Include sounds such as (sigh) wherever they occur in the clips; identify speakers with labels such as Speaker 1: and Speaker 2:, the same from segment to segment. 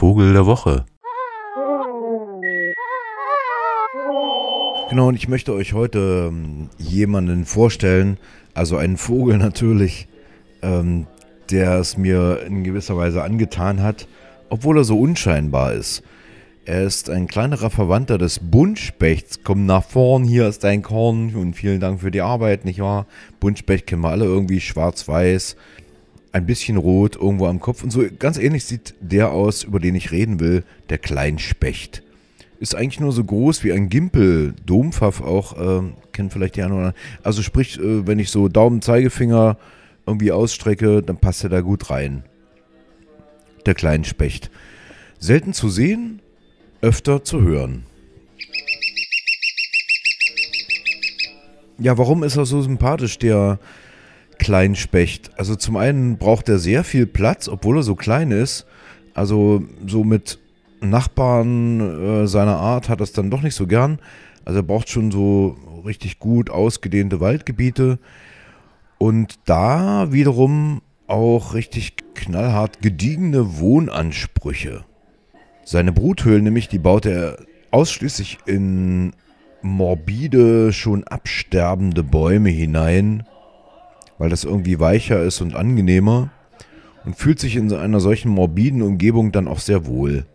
Speaker 1: Vogel der Woche.
Speaker 2: Genau, und ich möchte euch heute ähm, jemanden vorstellen, also einen Vogel (laughs) natürlich, ähm, der es mir in gewisser Weise angetan hat, obwohl er so unscheinbar ist. Er ist ein kleinerer Verwandter des Buntspechts. Komm nach vorn, hier ist dein Korn und vielen Dank für die Arbeit, nicht wahr? Buntspecht kennen wir alle irgendwie schwarz-weiß, ein bisschen rot irgendwo am Kopf und so ganz ähnlich sieht der aus, über den ich reden will, der Kleinspecht. Ist eigentlich nur so groß wie ein Gimpel, Dompfaff auch, äh, kennt vielleicht die anderen. Also sprich, äh, wenn ich so Daumen, Zeigefinger irgendwie ausstrecke, dann passt er da gut rein. Der Kleinspecht. Selten zu sehen, öfter zu hören. Ja, warum ist er so sympathisch, der Kleinspecht? Also zum einen braucht er sehr viel Platz, obwohl er so klein ist. Also so mit Nachbarn äh, seiner Art hat er es dann doch nicht so gern. Also er braucht schon so richtig gut ausgedehnte Waldgebiete. Und da wiederum auch richtig knallhart gediegene Wohnansprüche. Seine Bruthöhlen nämlich, die baut er ausschließlich in morbide, schon absterbende Bäume hinein, weil das irgendwie weicher ist und angenehmer und fühlt sich in einer solchen morbiden Umgebung dann auch sehr wohl.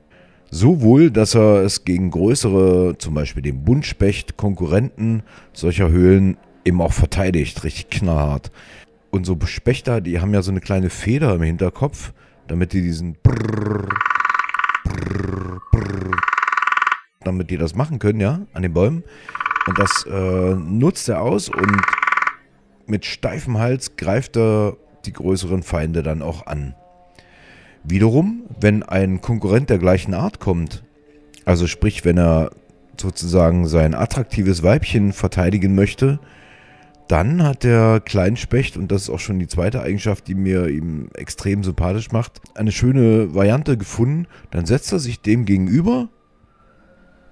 Speaker 2: So wohl, dass er es gegen größere, zum Beispiel den Buntspecht, Konkurrenten solcher Höhlen eben auch verteidigt, richtig knallhart. Und so Spechter, die haben ja so eine kleine Feder im Hinterkopf, damit die diesen Brrr, Brrr, Brrr, damit die das machen können, ja, an den Bäumen. Und das äh, nutzt er aus und mit steifem Hals greift er die größeren Feinde dann auch an. Wiederum, wenn ein Konkurrent der gleichen Art kommt, also sprich, wenn er sozusagen sein attraktives Weibchen verteidigen möchte, dann hat der Kleinspecht, und das ist auch schon die zweite Eigenschaft, die mir ihm extrem sympathisch macht, eine schöne Variante gefunden. Dann setzt er sich dem gegenüber,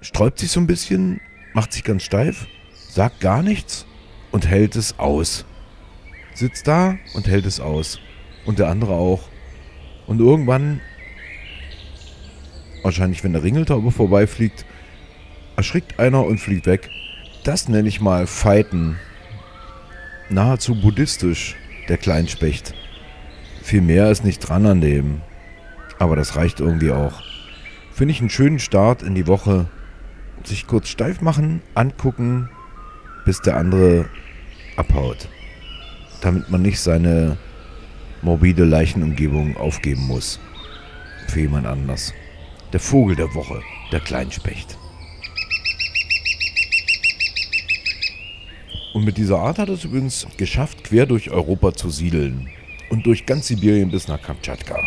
Speaker 2: sträubt sich so ein bisschen, macht sich ganz steif, sagt gar nichts und hält es aus. Sitzt da und hält es aus. Und der andere auch. Und irgendwann, wahrscheinlich wenn der Ringeltaube vorbeifliegt, erschrickt einer und fliegt weg. Das nenne ich mal Fighten nahezu buddhistisch, der Kleinspecht. Viel mehr ist nicht dran an dem. Aber das reicht irgendwie auch. Finde ich einen schönen Start in die Woche. Sich kurz steif machen, angucken, bis der andere abhaut. Damit man nicht seine morbide Leichenumgebung aufgeben muss. Für jemand anders. Der Vogel der Woche, der Kleinspecht. Und mit dieser Art hat es übrigens geschafft, quer durch Europa zu siedeln. Und durch ganz Sibirien bis nach Kamtschatka.